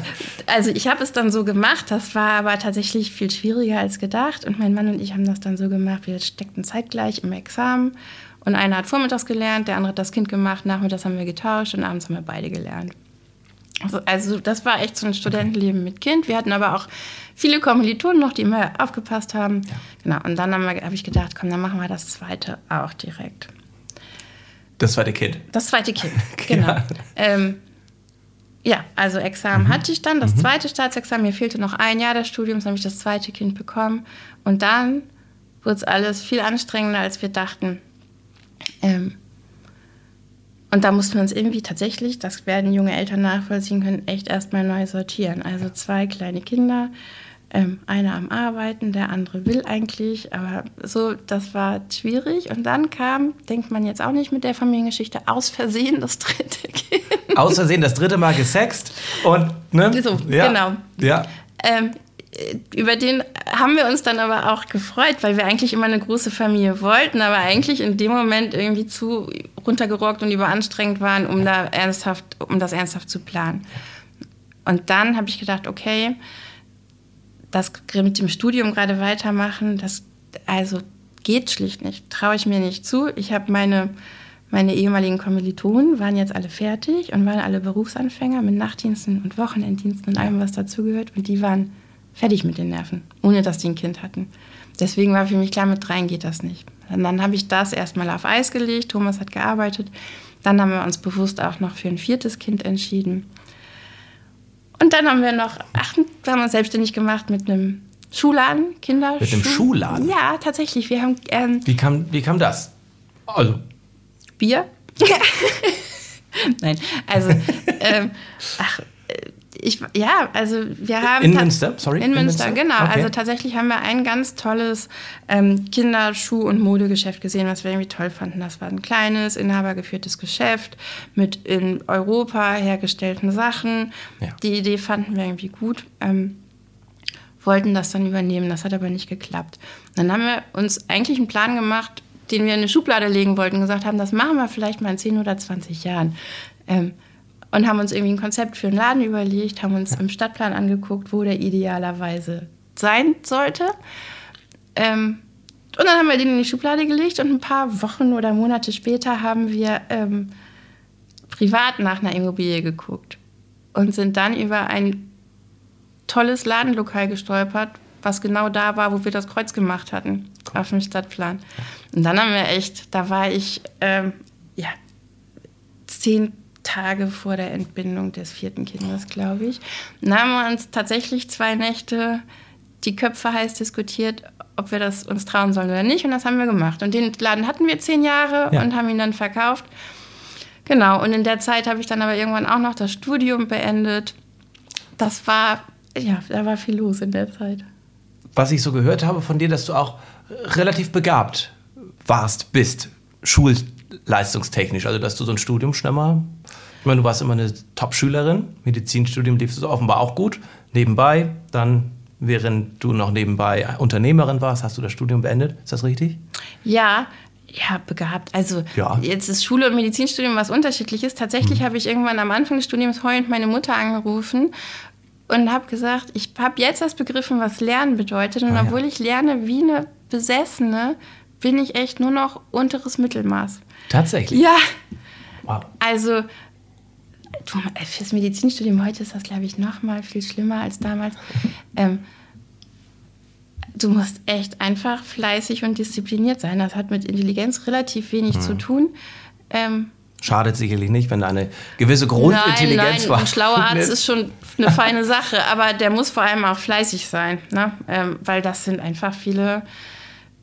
Also ich habe es dann so gemacht, das war aber tatsächlich viel schwieriger als gedacht und mein Mann und ich haben das dann so gemacht, wir steckten zeitgleich im Examen und einer hat vormittags gelernt, der andere hat das Kind gemacht, nachmittags haben wir getauscht und abends haben wir beide gelernt. Also, also das war echt so ein Studentenleben mit Kind. Wir hatten aber auch viele Kommilitonen noch, die immer aufgepasst haben. Ja. Genau. Und dann habe hab ich gedacht, komm, dann machen wir das zweite auch direkt. Das zweite Kind. Das zweite Kind, genau. ja. Ähm, ja, also Examen mhm. hatte ich dann, das mhm. zweite Staatsexamen. Mir fehlte noch ein Jahr des Studiums, dann habe ich das zweite Kind bekommen. Und dann wurde es alles viel anstrengender, als wir dachten. Ähm, und da mussten wir uns irgendwie tatsächlich, das werden junge Eltern nachvollziehen können, echt erstmal neu sortieren. Also zwei kleine Kinder, ähm, einer am Arbeiten, der andere will eigentlich, aber so, das war schwierig. Und dann kam, denkt man jetzt auch nicht mit der Familiengeschichte, aus Versehen das dritte Kind. Aus Versehen das dritte Mal gesext und, ne? So, ja. genau. Ja. Ähm, über den haben wir uns dann aber auch gefreut, weil wir eigentlich immer eine große Familie wollten, aber eigentlich in dem Moment irgendwie zu runtergerockt und überanstrengend waren, um da ernsthaft, um das ernsthaft zu planen. Und dann habe ich gedacht, okay, das mit dem Studium gerade weitermachen, das also geht schlicht nicht, traue ich mir nicht zu. Ich habe meine meine ehemaligen Kommilitonen waren jetzt alle fertig und waren alle Berufsanfänger mit Nachtdiensten und Wochenenddiensten und allem, was dazugehört. Und die waren fertig mit den Nerven, ohne dass die ein Kind hatten. Deswegen war für mich klar, mit dreien geht das nicht. Und dann habe ich das erstmal auf Eis gelegt. Thomas hat gearbeitet. Dann haben wir uns bewusst auch noch für ein viertes Kind entschieden. Und dann haben wir noch, ach, wir haben uns selbstständig gemacht mit einem Schuhladen, Kinder. Mit einem Schuhladen? Ja, tatsächlich. Wir haben. Ähm, wie, kam, wie kam das? Also, Bier? Nein, also, ähm, ach, ich, ja, also wir haben. In Münster, sorry. In, in Münster, Münster, genau. Okay. Also tatsächlich haben wir ein ganz tolles ähm, Kinderschuh- und Modegeschäft gesehen, was wir irgendwie toll fanden. Das war ein kleines, inhabergeführtes Geschäft mit in Europa hergestellten Sachen. Ja. Die Idee fanden wir irgendwie gut. Ähm, wollten das dann übernehmen, das hat aber nicht geklappt. Dann haben wir uns eigentlich einen Plan gemacht, den wir in eine Schublade legen wollten, gesagt haben, das machen wir vielleicht mal in 10 oder 20 Jahren. Ähm, und haben uns irgendwie ein Konzept für einen Laden überlegt, haben uns im Stadtplan angeguckt, wo der idealerweise sein sollte. Ähm, und dann haben wir den in die Schublade gelegt und ein paar Wochen oder Monate später haben wir ähm, privat nach einer Immobilie geguckt und sind dann über ein tolles Ladenlokal gestolpert, was genau da war, wo wir das Kreuz gemacht hatten cool. auf dem Stadtplan. Und dann haben wir echt, da war ich ähm, ja zehn Tage vor der Entbindung des vierten Kindes, glaube ich. Und haben wir uns tatsächlich zwei Nächte die Köpfe heiß diskutiert, ob wir das uns trauen sollen oder nicht. Und das haben wir gemacht. Und den Laden hatten wir zehn Jahre ja. und haben ihn dann verkauft. Genau. Und in der Zeit habe ich dann aber irgendwann auch noch das Studium beendet. Das war, ja, da war viel los in der Zeit. Was ich so gehört habe von dir, dass du auch relativ begabt warst, bist, schulleistungstechnisch. Also, dass du so ein Studium schnell mal ich meine, du warst immer eine Top-Schülerin. Medizinstudium lief so offenbar auch gut. Nebenbei, dann, während du noch nebenbei Unternehmerin warst, hast du das Studium beendet. Ist das richtig? Ja, ja, begabt. Also ja. jetzt ist Schule und Medizinstudium was unterschiedliches. Tatsächlich mhm. habe ich irgendwann am Anfang des Studiums heulend meine Mutter angerufen und habe gesagt, ich habe jetzt das begriffen, was Lernen bedeutet. Und ah, obwohl ja. ich lerne wie eine Besessene, bin ich echt nur noch unteres Mittelmaß. Tatsächlich? Ja. Wow. Also äh, fürs Medizinstudium heute ist das, glaube ich, noch mal viel schlimmer als damals. Ähm, du musst echt einfach fleißig und diszipliniert sein. Das hat mit Intelligenz relativ wenig hm. zu tun. Ähm, Schadet sicherlich nicht, wenn eine gewisse Grundintelligenz nein, nein, Ein schlauer Arzt ist schon eine feine Sache, aber der muss vor allem auch fleißig sein, ne? Ähm, weil das sind einfach viele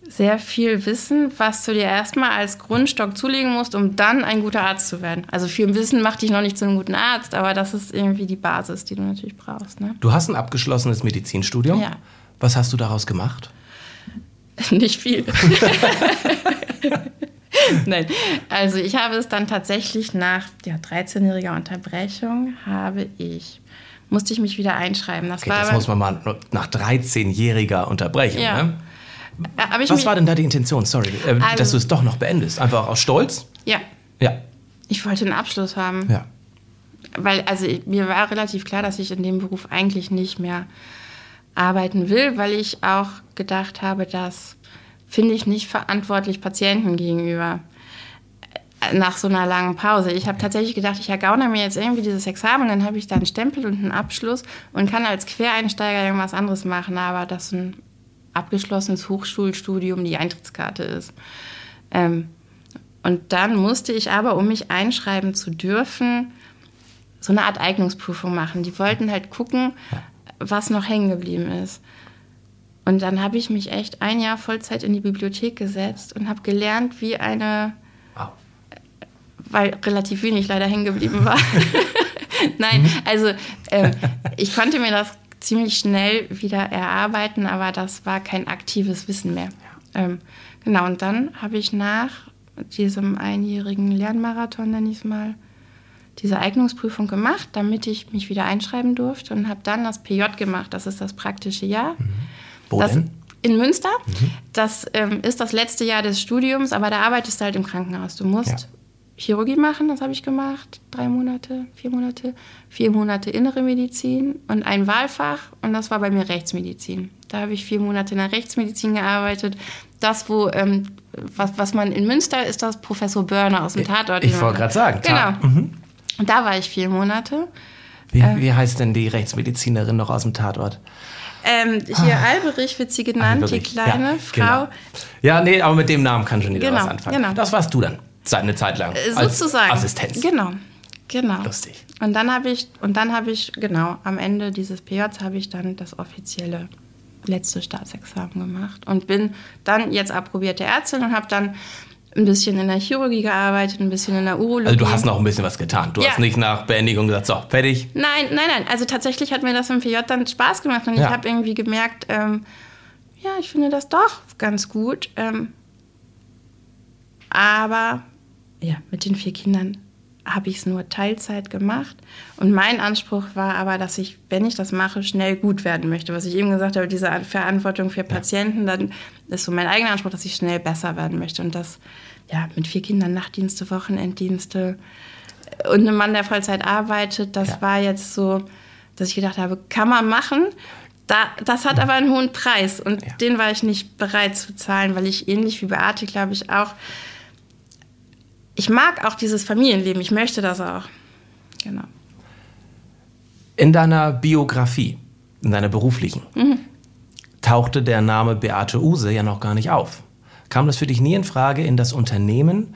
sehr viel Wissen, was du dir erstmal als Grundstock zulegen musst, um dann ein guter Arzt zu werden. Also viel Wissen macht dich noch nicht zu einem guten Arzt, aber das ist irgendwie die Basis, die du natürlich brauchst. Ne? Du hast ein abgeschlossenes Medizinstudium. Ja. Was hast du daraus gemacht? Nicht viel. Nein, also ich habe es dann tatsächlich nach ja, 13-jähriger Unterbrechung habe ich musste ich mich wieder einschreiben. Das, okay, das muss man mal nach 13-jähriger Unterbrechung. Ja. Ne? Äh, Was war denn da die Intention, sorry, äh, also, dass du es doch noch beendest? Einfach aus Stolz? Ja. Ja. Ich wollte einen Abschluss haben. Ja. Weil, also mir war relativ klar, dass ich in dem Beruf eigentlich nicht mehr arbeiten will, weil ich auch gedacht habe, das finde ich nicht verantwortlich Patienten gegenüber äh, nach so einer langen Pause. Ich habe tatsächlich gedacht, ich ergaune mir jetzt irgendwie dieses Examen, dann habe ich da einen Stempel und einen Abschluss und kann als Quereinsteiger irgendwas anderes machen, aber das ein abgeschlossenes Hochschulstudium die Eintrittskarte ist. Ähm, und dann musste ich aber, um mich einschreiben zu dürfen, so eine Art Eignungsprüfung machen. Die wollten halt gucken, was noch hängen geblieben ist. Und dann habe ich mich echt ein Jahr Vollzeit in die Bibliothek gesetzt und habe gelernt, wie eine, wow. weil relativ wenig leider hängen geblieben war. Nein, also äh, ich konnte mir das ziemlich schnell wieder erarbeiten, aber das war kein aktives Wissen mehr. Ja. Ähm, genau, und dann habe ich nach diesem einjährigen Lernmarathon, nenne ich es mal, diese Eignungsprüfung gemacht, damit ich mich wieder einschreiben durfte und habe dann das PJ gemacht. Das ist das praktische Jahr. Mhm. Wo das, denn? In Münster. Mhm. Das ähm, ist das letzte Jahr des Studiums, aber da arbeitest du halt im Krankenhaus. Du musst ja. Chirurgie machen, das habe ich gemacht. Drei Monate, vier Monate. Vier Monate innere Medizin und ein Wahlfach und das war bei mir Rechtsmedizin. Da habe ich vier Monate in der Rechtsmedizin gearbeitet. Das, wo, ähm, was, was man in Münster ist, das Professor Börner aus dem Tatort. Ich, wollte gerade sagen. Genau. Mhm. Und da war ich vier Monate. Wie, äh, wie heißt denn die Rechtsmedizinerin noch aus dem Tatort? Ähm, hier ah. Alberich wird sie genannt, Alberich. die kleine ja, Frau. Genau. Ja, nee, aber mit dem Namen kann schon jeder genau, was anfangen. Genau. Das warst du dann, eine Zeit lang. Äh, sozusagen. Als Assistenz. Genau. Genau. Lustig. Und dann habe ich, und dann habe ich, genau, am Ende dieses PJs habe ich dann das offizielle letzte Staatsexamen gemacht und bin dann jetzt approbierte Ärztin und habe dann ein bisschen in der Chirurgie gearbeitet, ein bisschen in der Urologie. Also du hast noch ein bisschen was getan. Du ja. hast nicht nach Beendigung gesagt, so, fertig. Nein, nein, nein. Also tatsächlich hat mir das im PJ dann Spaß gemacht und ja. ich habe irgendwie gemerkt, ähm, ja, ich finde das doch ganz gut. Ähm, aber ja, mit den vier Kindern habe ich es nur Teilzeit gemacht. Und mein Anspruch war aber, dass ich, wenn ich das mache, schnell gut werden möchte. Was ich eben gesagt habe, diese Verantwortung für Patienten, dann ist so mein eigener Anspruch, dass ich schnell besser werden möchte. Und das, ja, mit vier Kindern, Nachtdienste, Wochenenddienste und einem Mann, der Vollzeit arbeitet, das ja. war jetzt so, dass ich gedacht habe, kann man machen. Da, das hat aber einen hohen Preis und ja. den war ich nicht bereit zu zahlen, weil ich ähnlich wie Beate, glaube ich, auch ich mag auch dieses Familienleben, ich möchte das auch. Genau. In deiner Biografie, in deiner beruflichen, mhm. tauchte der Name Beate Use ja noch gar nicht auf. Kam das für dich nie in Frage, in das Unternehmen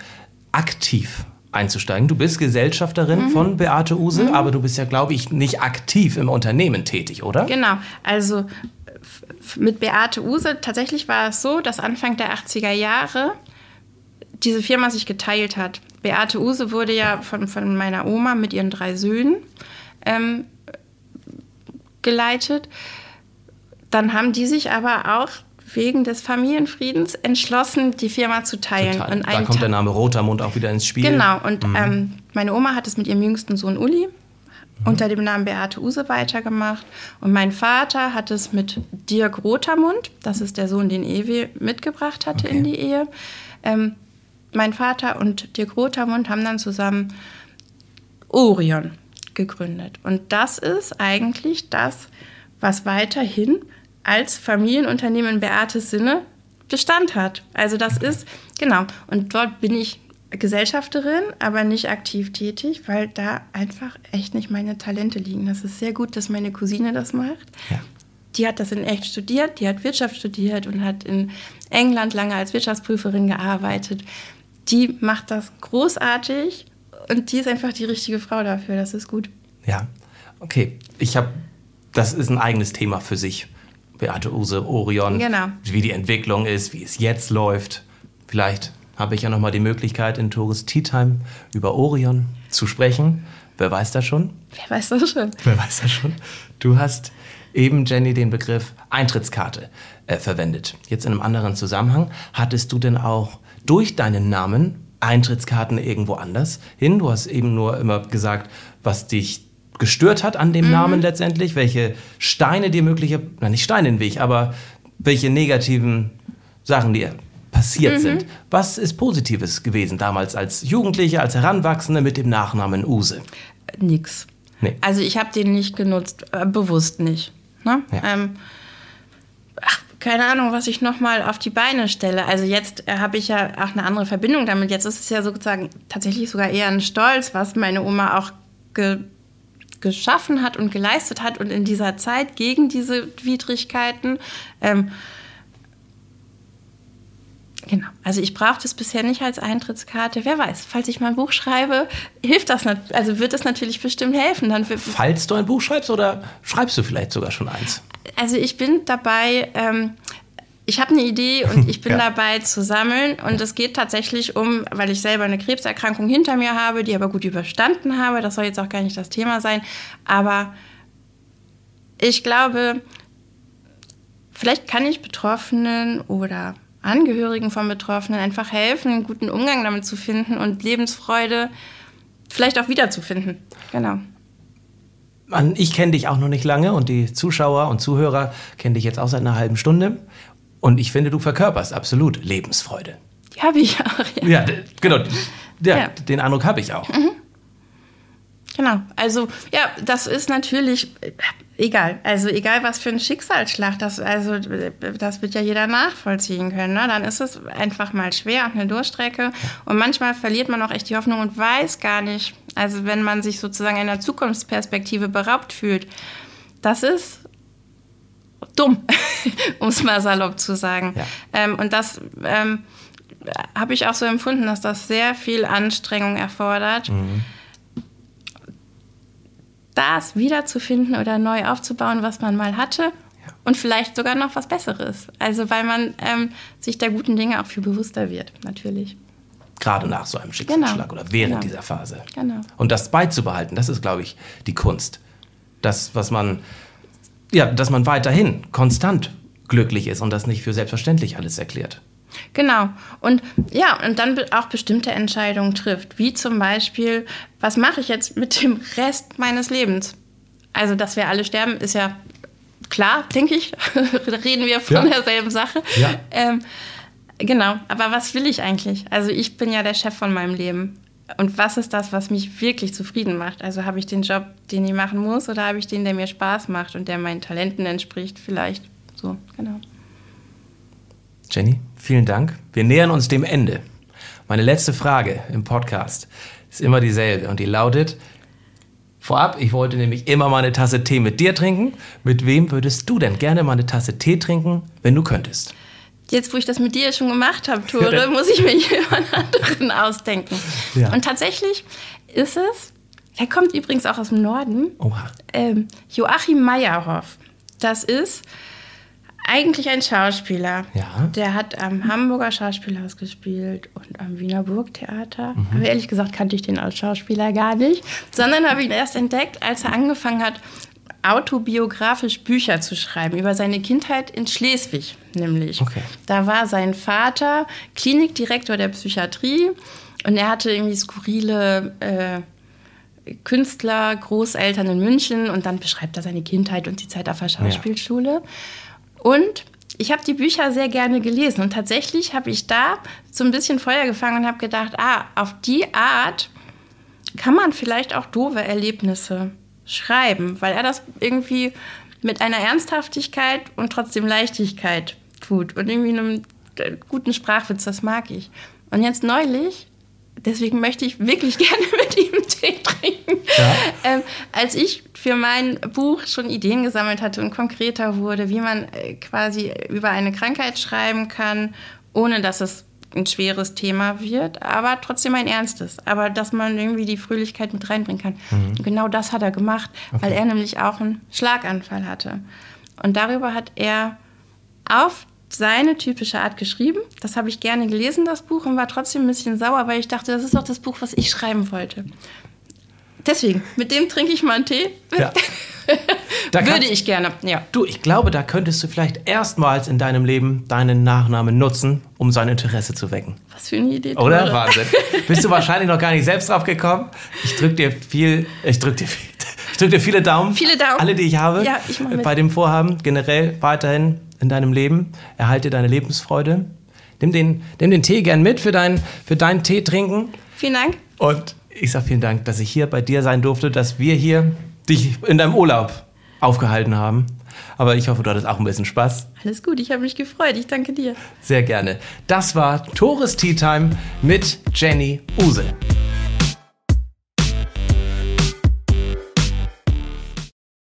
aktiv einzusteigen? Du bist Gesellschafterin mhm. von Beate Use, mhm. aber du bist ja, glaube ich, nicht aktiv im Unternehmen tätig, oder? Genau. Also mit Beate Use, tatsächlich war es so, dass Anfang der 80er Jahre diese Firma sich geteilt hat. Beate Use wurde ja von, von meiner Oma mit ihren drei Söhnen ähm, geleitet. Dann haben die sich aber auch wegen des Familienfriedens entschlossen, die Firma zu teilen. Und da kommt der Name Rotermund auch wieder ins Spiel. Genau, und mhm. ähm, meine Oma hat es mit ihrem jüngsten Sohn Uli mhm. unter dem Namen Beate Use weitergemacht. Und mein Vater hat es mit Dirk Rotermund, das ist der Sohn, den Ewi mitgebracht hatte okay. in die Ehe, ähm, mein Vater und Dirk Rotermund haben dann zusammen Orion gegründet. Und das ist eigentlich das, was weiterhin als Familienunternehmen in Beates Sinne Bestand hat. Also das ist, genau, und dort bin ich Gesellschafterin, aber nicht aktiv tätig, weil da einfach echt nicht meine Talente liegen. Das ist sehr gut, dass meine Cousine das macht. Ja. Die hat das in echt studiert, die hat Wirtschaft studiert und hat in England lange als Wirtschaftsprüferin gearbeitet die macht das großartig und die ist einfach die richtige Frau dafür. Das ist gut. Ja, okay. Ich habe, das ist ein eigenes Thema für sich. Beate Use, Orion, genau. wie die Entwicklung ist, wie es jetzt läuft. Vielleicht habe ich ja noch mal die Möglichkeit in Tourist Tea Time über Orion zu sprechen. Wer weiß das schon? Wer weiß das schon? Wer weiß das schon? Du hast eben, Jenny, den Begriff Eintrittskarte äh, verwendet. Jetzt in einem anderen Zusammenhang. Hattest du denn auch durch deinen Namen Eintrittskarten irgendwo anders hin. Du hast eben nur immer gesagt, was dich gestört hat an dem mhm. Namen letztendlich, welche Steine dir mögliche, na nicht Steine in den Weg, aber welche negativen Sachen dir passiert mhm. sind. Was ist Positives gewesen damals als Jugendliche, als Heranwachsende mit dem Nachnamen Use? Nix. Nee. Also ich habe den nicht genutzt, äh, bewusst nicht. Ne? Ja. Ähm, keine Ahnung, was ich nochmal auf die Beine stelle. Also jetzt äh, habe ich ja auch eine andere Verbindung damit. Jetzt ist es ja sozusagen tatsächlich sogar eher ein Stolz, was meine Oma auch ge geschaffen hat und geleistet hat und in dieser Zeit gegen diese Widrigkeiten. Ähm, Genau. Also ich brauche das bisher nicht als Eintrittskarte. Wer weiß, falls ich mal ein Buch schreibe, hilft das, also wird das natürlich bestimmt helfen. Dann falls du ein Buch schreibst oder schreibst du vielleicht sogar schon eins? Also ich bin dabei, ähm, ich habe eine Idee und ich bin ja. dabei zu sammeln. Und es geht tatsächlich um, weil ich selber eine Krebserkrankung hinter mir habe, die aber gut überstanden habe. Das soll jetzt auch gar nicht das Thema sein. Aber ich glaube, vielleicht kann ich Betroffenen oder Angehörigen von Betroffenen einfach helfen, einen guten Umgang damit zu finden und Lebensfreude vielleicht auch wiederzufinden. Genau. Man, ich kenne dich auch noch nicht lange und die Zuschauer und Zuhörer kennen dich jetzt auch seit einer halben Stunde. Und ich finde, du verkörperst absolut Lebensfreude. Die habe ich auch, ja. Ja, genau. Ja, ja. Den Eindruck habe ich auch. Mhm. Genau. Also, ja, das ist natürlich äh, egal. Also, egal was für ein Schicksalsschlag, das, also, das wird ja jeder nachvollziehen können. Ne? Dann ist es einfach mal schwer eine Durchstrecke. Und manchmal verliert man auch echt die Hoffnung und weiß gar nicht. Also, wenn man sich sozusagen einer Zukunftsperspektive beraubt fühlt, das ist dumm, um es mal salopp zu sagen. Ja. Ähm, und das ähm, habe ich auch so empfunden, dass das sehr viel Anstrengung erfordert. Mhm das wiederzufinden oder neu aufzubauen, was man mal hatte. Und vielleicht sogar noch was Besseres. Also weil man ähm, sich der guten Dinge auch viel bewusster wird, natürlich. Gerade nach so einem Schicksalsschlag genau. oder während genau. dieser Phase. Genau. Und das beizubehalten, das ist, glaube ich, die Kunst. Das, was man, ja, dass man weiterhin konstant glücklich ist und das nicht für selbstverständlich alles erklärt. Genau. Und ja, und dann auch bestimmte Entscheidungen trifft, wie zum Beispiel, was mache ich jetzt mit dem Rest meines Lebens? Also, dass wir alle sterben, ist ja klar, denke ich. da reden wir von ja. derselben Sache. Ja. Ähm, genau. Aber was will ich eigentlich? Also, ich bin ja der Chef von meinem Leben. Und was ist das, was mich wirklich zufrieden macht? Also habe ich den Job, den ich machen muss, oder habe ich den, der mir Spaß macht und der meinen Talenten entspricht? Vielleicht so, genau. Jenny, vielen Dank. Wir nähern uns dem Ende. Meine letzte Frage im Podcast ist immer dieselbe und die lautet, vorab, ich wollte nämlich immer mal eine Tasse Tee mit dir trinken. Mit wem würdest du denn gerne mal eine Tasse Tee trinken, wenn du könntest? Jetzt, wo ich das mit dir schon gemacht habe, Tore, muss ich mir jemand anderen ausdenken. Ja. Und tatsächlich ist es, der kommt übrigens auch aus dem Norden, ähm, Joachim Meyerhoff. Das ist eigentlich ein Schauspieler. Ja. Der hat am Hamburger Schauspielhaus gespielt und am Wiener Burgtheater. Mhm. Aber ehrlich gesagt kannte ich den als Schauspieler gar nicht, sondern habe ihn erst entdeckt, als er angefangen hat, autobiografisch Bücher zu schreiben über seine Kindheit in Schleswig, nämlich. Okay. Da war sein Vater Klinikdirektor der Psychiatrie und er hatte irgendwie skurrile äh, Künstler, Großeltern in München und dann beschreibt er seine Kindheit und die Zeit auf der Schauspielschule. Ja. Und ich habe die Bücher sehr gerne gelesen und tatsächlich habe ich da so ein bisschen Feuer gefangen und habe gedacht, ah, auf die Art kann man vielleicht auch doofe Erlebnisse schreiben, weil er das irgendwie mit einer Ernsthaftigkeit und trotzdem Leichtigkeit tut und irgendwie einem guten Sprachwitz, das mag ich. Und jetzt neulich deswegen möchte ich wirklich gerne mit ihm Tee trinken. Ja. Ähm, als ich für mein Buch schon Ideen gesammelt hatte und konkreter wurde, wie man äh, quasi über eine Krankheit schreiben kann, ohne dass es ein schweres Thema wird, aber trotzdem ein ernstes. Aber dass man irgendwie die Fröhlichkeit mit reinbringen kann. Mhm. genau das hat er gemacht, okay. weil er nämlich auch einen Schlaganfall hatte. Und darüber hat er auf seine typische Art geschrieben. Das habe ich gerne gelesen, das Buch, und war trotzdem ein bisschen sauer, weil ich dachte, das ist doch das Buch, was ich schreiben wollte. Deswegen, mit dem trinke ich mal einen Tee. Ja. Würde ich gerne, ja. Du, ich glaube, da könntest du vielleicht erstmals in deinem Leben deinen Nachnamen nutzen, um sein Interesse zu wecken. Was für eine Idee. Oder? oder? Wahnsinn. Bist du wahrscheinlich noch gar nicht selbst drauf gekommen? Ich drücke dir viel, ich drücke dir viel, ich drücke dir viele Daumen. Viele Daumen. Alle, die ich habe. Ja, ich mache mit. Bei dem Vorhaben generell weiterhin in deinem Leben. Erhalte deine Lebensfreude. Nimm den, nimm den Tee gern mit für dein, für dein Tee trinken. Vielen Dank. Und ich sage vielen Dank, dass ich hier bei dir sein durfte, dass wir hier dich in deinem Urlaub aufgehalten haben. Aber ich hoffe, du hattest auch ein bisschen Spaß. Alles gut, ich habe mich gefreut. Ich danke dir. Sehr gerne. Das war Tores Tea Time mit Jenny Use.